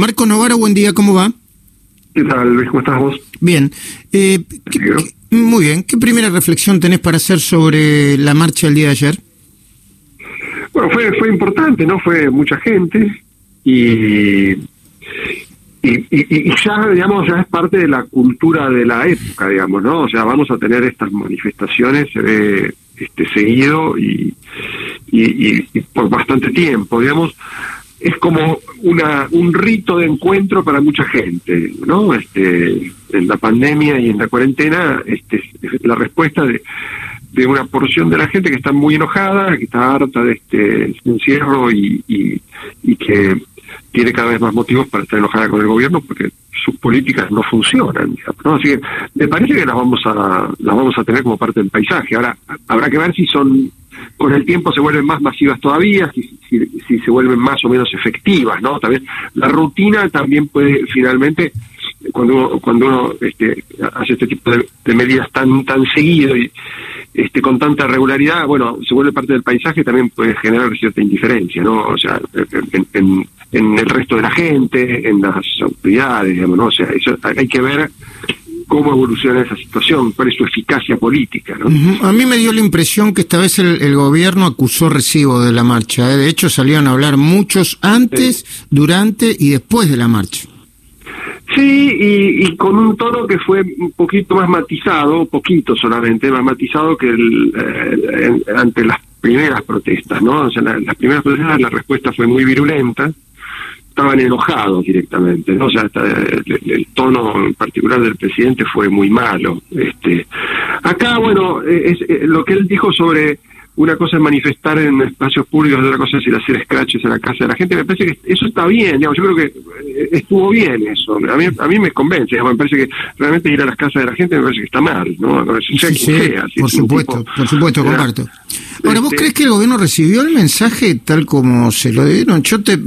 Marco Novaro, buen día, ¿cómo va? ¿Qué tal, Luis? ¿Cómo estás vos? Bien. Eh, muy bien. ¿Qué primera reflexión tenés para hacer sobre la marcha del día de ayer? Bueno, fue, fue importante, ¿no? Fue mucha gente y, y, ya, digamos, ya es parte de la cultura de la época, digamos, ¿no? O sea, vamos a tener estas manifestaciones eh, este, seguido y, y, por bastante tiempo, digamos es como una un rito de encuentro para mucha gente, ¿no? Este, en la pandemia y en la cuarentena, este, la respuesta de, de una porción de la gente que está muy enojada, que está harta de este encierro y, y, que tiene cada vez más motivos para estar enojada con el gobierno porque sus políticas no funcionan, ¿no? Así que me parece que las vamos a las vamos a tener como parte del paisaje. Ahora habrá que ver si son con el tiempo se vuelven más masivas todavía, si, si, se vuelven más o menos efectivas, ¿no? También la rutina también puede finalmente cuando uno, cuando uno este, hace este tipo de, medidas tan tan seguido y este con tanta regularidad, bueno, se vuelve parte del paisaje, también puede generar cierta indiferencia, ¿no? O sea, en, en, en el resto de la gente, en las autoridades, digamos, ¿no? O sea, eso hay que ver cómo evoluciona esa situación, cuál es su eficacia política. ¿no? A mí me dio la impresión que esta vez el, gobierno acusó recibo de la marcha. ¿eh? De hecho, salieron a hablar muchos antes, durante y después de la marcha. Sí, y, con un tono que fue un poquito más matizado, poquito solamente, más matizado que el, eh, ante las primeras protestas, ¿no? O sea, las primeras protestas la respuesta fue muy virulenta, estaban enojados directamente, ¿no? O sea, el, tono en particular del presidente fue muy malo. Este, acá, bueno, es, lo que él dijo sobre una cosa es manifestar en espacios públicos, otra cosa es ir a hacer scratches en la casa de la gente. Me parece que eso está bien, digamos, yo creo que eh, estuvo bien eso. A mí, a mí me convence, digamos, me parece que realmente ir a las casas de la gente me parece que está mal, ¿no? por supuesto, por supuesto, comparto. Ahora, ¿vos este crees que el gobierno recibió el mensaje tal como se lo dieron? Yo te,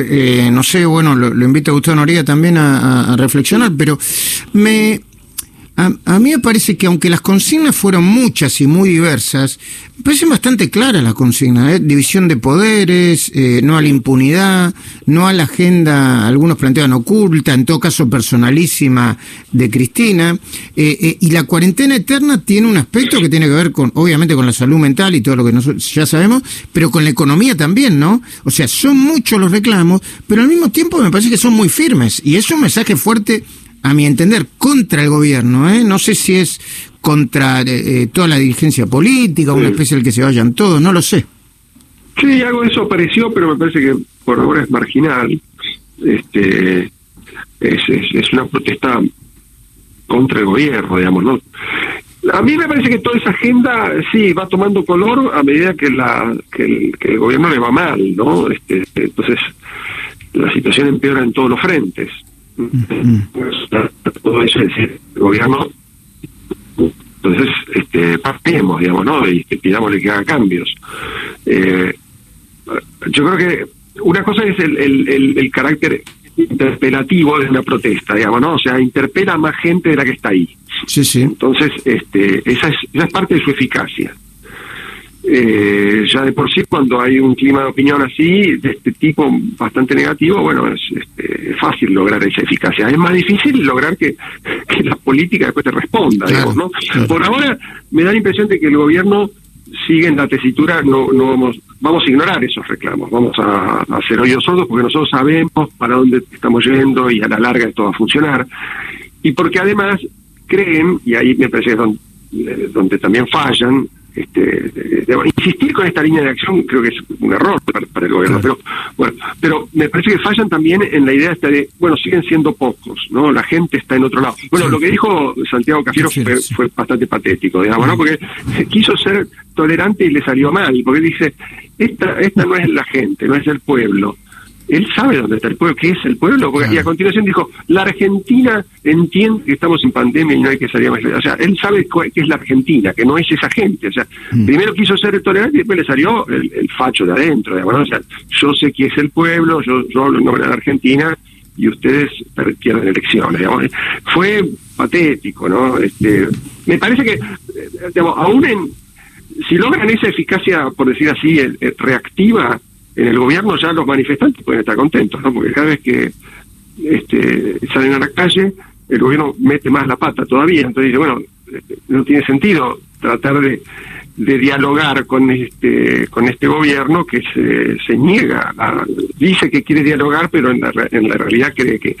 eh, no sé, bueno, lo, invito a Gustavo Noriega también a reflexionar, pero me a, mí me parece que aunque las consignas fueron muchas y muy diversas, me parecen bastante claras las consignas. ¿eh? División de poderes, eh, no a la impunidad, no a la agenda, algunos plantean oculta, en todo caso personalísima de Cristina. Eh, y la cuarentena eterna tiene un aspecto que tiene que ver con, obviamente, con la salud mental y todo lo que nosotros ya sabemos, pero con la economía también, ¿no? O sea, son muchos los reclamos, pero al mismo tiempo me parece que son muy firmes. Y es un mensaje fuerte a mi entender, contra el gobierno. ¿eh? No sé si es contra eh, eh, toda la dirigencia política, una especie del que se vayan todos, no lo sé. Sí, algo de eso apareció, pero me parece que por ahora es marginal. Este, es, es, una protesta contra el gobierno, digamos, ¿no? A mí me parece que toda esa agenda sí va tomando color a medida que la que el, que el gobierno le va mal, ¿no? Este, entonces la situación empeora en todos los frentes pues, todo eso es decir, el gobierno entonces este partemos digamos no y pidámosle que haga cambios eh, yo creo que una cosa es el, el, el, carácter interpelativo de una protesta, digamos, ¿no? O sea, interpela a más gente de la que está ahí. Sí, sí. Entonces, este, esa es, esa es parte de su eficacia eh, ya de por sí cuando hay un clima de opinión así, de este tipo bastante negativo, bueno, es, este, fácil lograr esa eficacia. Es más difícil lograr que, la política después te responda, digamos, ¿no? Por ahora me da la impresión de que el gobierno sigue en la tesitura, no, no vamos, vamos a ignorar esos reclamos, vamos a, hacer oídos sordos porque nosotros sabemos para dónde estamos yendo y a la larga esto va a funcionar. Y porque además creen, y ahí me parece donde, eh, donde también fallan, este, insistir con esta línea de acción creo que es un error para, el gobierno, pero bueno, pero me parece que fallan también en la idea esta de, bueno, siguen siendo pocos, ¿no? La gente está en otro lado. Bueno, lo que dijo Santiago Cafiero fue, bastante patético, digamos, ¿no? Porque quiso ser tolerante y le salió mal, porque dice, esta, esta no es la gente, no es el pueblo, él sabe dónde está el pueblo, qué es el pueblo, y a continuación dijo, la Argentina entiende que estamos en pandemia y no hay que salir más. O sea, él sabe qué es la Argentina, que no es esa gente. O sea, mm. primero quiso ser tolerante y después le salió el, facho de adentro. O sea, yo sé qué es el pueblo, yo, yo hablo en nombre de la Argentina y ustedes pierden elecciones. Fue patético, ¿no? Este, me parece que, digamos, aún en, si logran esa eficacia, por decir así, reactiva, en el gobierno ya los manifestantes pueden estar contentos, ¿no? Porque cada vez que este, salen a la calle, el gobierno mete más la pata todavía, entonces dice, bueno, este, no tiene sentido tratar de, de dialogar con este con este gobierno que se, se niega, dice que quiere dialogar, pero en la, en la realidad cree que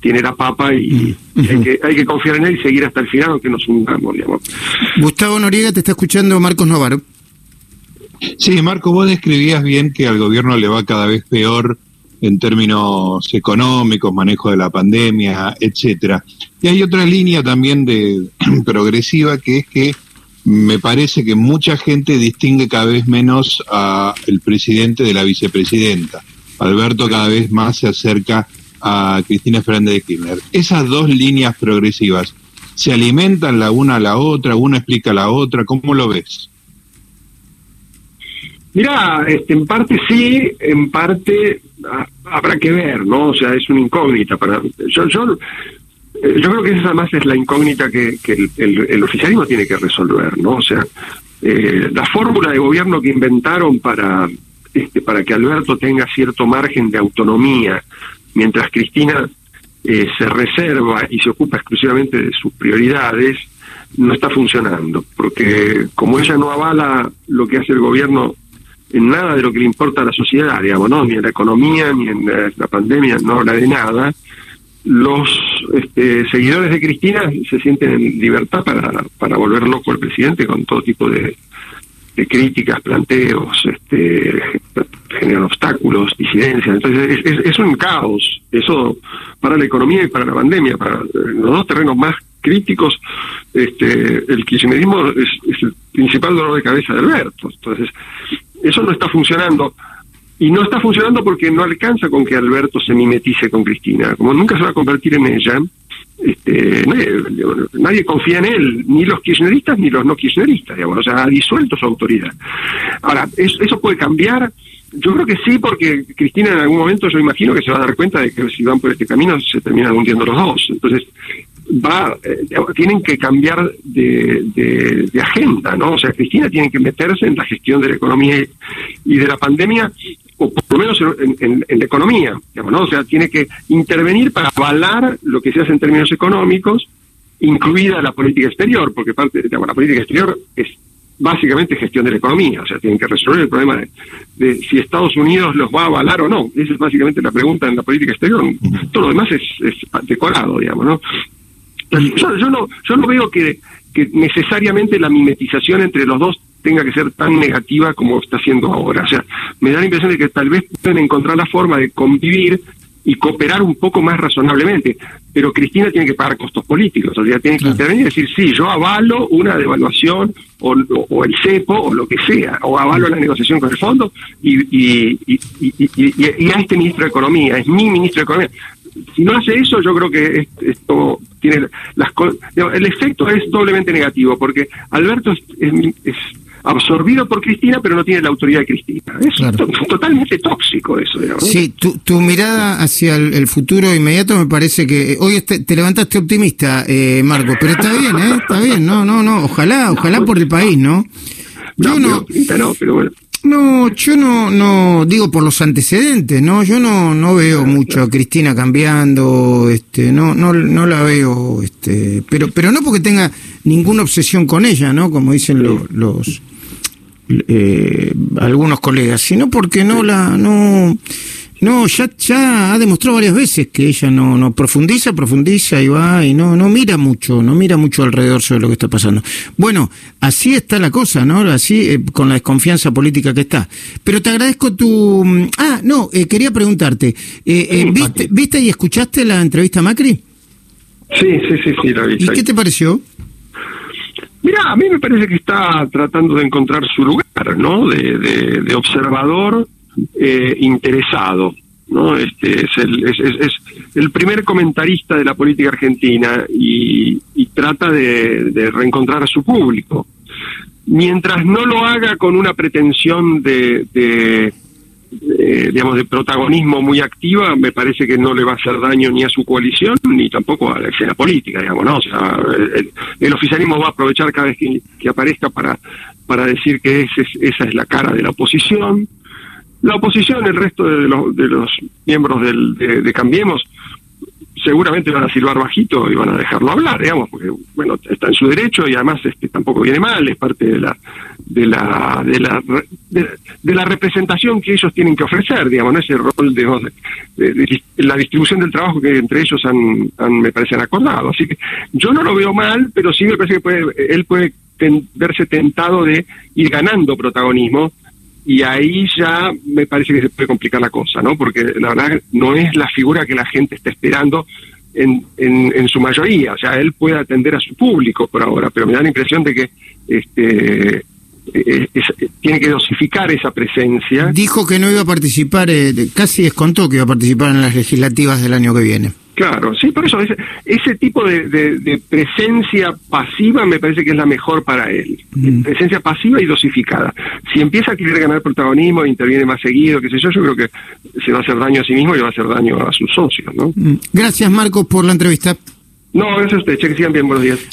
tiene la papa y, hay, que, hay que confiar en él y seguir hasta el final, aunque nos hundamos, digamos. Gustavo Noriega, te está escuchando Marcos Novaro. Sí, Marco, vos describías bien que al gobierno le va cada vez peor en términos económicos, manejo de la pandemia, etcétera. Y hay otra línea también de progresiva que es que me parece que mucha gente distingue cada vez menos a el presidente de la vicepresidenta. Alberto cada vez más se acerca a Cristina Fernández de Kirchner. Esas dos líneas progresivas se alimentan la una a la otra, una explica a la otra, ¿cómo lo ves? Mira, este, en parte sí, en parte ah, habrá que ver, ¿no? O sea, es una incógnita para yo yo eh, yo creo que esa más es la incógnita que, el, oficialismo tiene que resolver, ¿no? O sea, eh, la fórmula de gobierno que inventaron para este, para que Alberto tenga cierto margen de autonomía, mientras Cristina eh, se reserva y se ocupa exclusivamente de sus prioridades, no está funcionando, porque como ella no avala lo que hace el gobierno en nada de lo que le importa a la sociedad, digamos, ¿no? ni en la economía, ni en la pandemia, no habla de nada, los este, seguidores de Cristina se sienten en libertad para, para volver loco al presidente con todo tipo de, críticas, planteos, este, generan obstáculos, disidencias. Entonces es, es, un caos, eso para la economía y para la pandemia, para los dos terrenos más críticos, este, el kirchnerismo es, es el principal dolor de cabeza de Alberto. Entonces, eso no está funcionando. Y no está funcionando porque no alcanza con que Alberto se mimetice con Cristina. Como nunca se va a convertir en ella, este, nadie, confía en él, ni los kirchneristas ni los no kirchneristas, digamos, o sea, ha disuelto su autoridad. Ahora, ¿eso, puede cambiar? Yo creo que sí, porque Cristina en algún momento yo imagino que se va a dar cuenta de que si van por este camino se terminan hundiendo los dos. Entonces, va eh, tienen que cambiar de, de, agenda, ¿no? O sea, Cristina tiene que meterse en la gestión de la economía y de la pandemia o por lo menos en, la economía, digamos, ¿no? O sea, tiene que intervenir para avalar lo que se hace en términos económicos, incluida la política exterior, porque parte, digamos, la política exterior es básicamente gestión de la economía, o sea, tienen que resolver el problema de, si Estados Unidos los va a avalar o no. Esa es básicamente la pregunta en la política exterior. Todo lo demás es, es decorado, digamos, ¿no? Yo, yo no yo no veo que, que necesariamente la mimetización entre los dos tenga que ser tan negativa como está siendo ahora. O sea, me da la impresión de que tal vez pueden encontrar la forma de convivir y cooperar un poco más razonablemente. Pero Cristina tiene que pagar costos políticos, o sea, tiene que intervenir y decir, sí, yo avalo una devaluación o, o, el cepo o lo que sea, o avalo la negociación con el fondo y, y, y, y, a este ministro de Economía, es mi ministro de Economía. Si no hace eso, yo creo que esto tiene las el efecto es doblemente negativo, porque Alberto es absorbido por Cristina, pero no tiene la autoridad de Cristina. Es totalmente tóxico eso. Sí, tu, mirada hacia el, futuro inmediato me parece que hoy te levantaste optimista, eh, Marco, pero está bien, ¿eh? Está bien, no, no, no, ojalá, ojalá por el país, ¿no? Yo no, no, pero bueno. No, yo no, no digo por los antecedentes, no, yo no, no veo mucho a Cristina cambiando, este, no, no, no la veo, este, pero, pero no porque tenga ninguna obsesión con ella, ¿no? Como dicen los, eh, algunos colegas, sino porque no la, no, no, ya, ya ha demostrado varias veces que ella no, no profundiza, profundiza y va y no, no mira mucho, no mira mucho alrededor sobre lo que está pasando. Bueno, así está la cosa, ¿no? Así, eh, con la desconfianza política que está. Pero te agradezco tu... Mm, ah, no, eh, quería preguntarte, ¿viste, ¿viste y escuchaste la entrevista a Macri? Sí, sí, sí, sí, la vi. ¿Y qué te pareció? Mira, a mí me parece que está tratando de encontrar su lugar, ¿no? De, de, observador eh, interesado, ¿no? Este es el, es, el primer comentarista de la política argentina y, trata de, reencontrar a su público. Mientras no lo haga con una pretensión de, digamos, de protagonismo muy activa, me parece que no le va a hacer daño ni a su coalición ni tampoco a la escena política, digamos, ¿no? O sea, el, oficialismo va a aprovechar cada vez que, aparezca para, para decir que esa es la cara de la oposición. La oposición, el resto de los, de los miembros del, de, Cambiemos, seguramente van a silbar bajito y van a dejarlo hablar, digamos, porque bueno, está en su derecho y además este, tampoco viene mal, es parte de la de la de la de, la representación que ellos tienen que ofrecer, digamos, ¿no? ese rol de, de, la distribución del trabajo que entre ellos han, me parece han acordado. Así que yo no lo veo mal, pero sí me parece que puede, él puede verse tentado de ir ganando protagonismo y ahí ya me parece que se puede complicar la cosa, ¿no? Porque la verdad no es la figura que la gente está esperando en, en, su mayoría, o sea, él puede atender a su público por ahora, pero me da la impresión de que este eh, tiene que dosificar esa presencia. Dijo que no iba a participar, eh, casi descontó que iba a participar en las legislativas del año que viene. Claro, sí, por eso ese, ese tipo de, presencia pasiva me parece que es la mejor para él. Mm. Presencia pasiva y dosificada. Si empieza a querer ganar protagonismo, interviene más seguido, qué sé yo, yo creo que se va a hacer daño a sí mismo y va a hacer daño a sus socios, ¿no? Mm. Gracias, Marcos, por la entrevista. No, gracias a usted. Che, que sigan bien. Buenos días.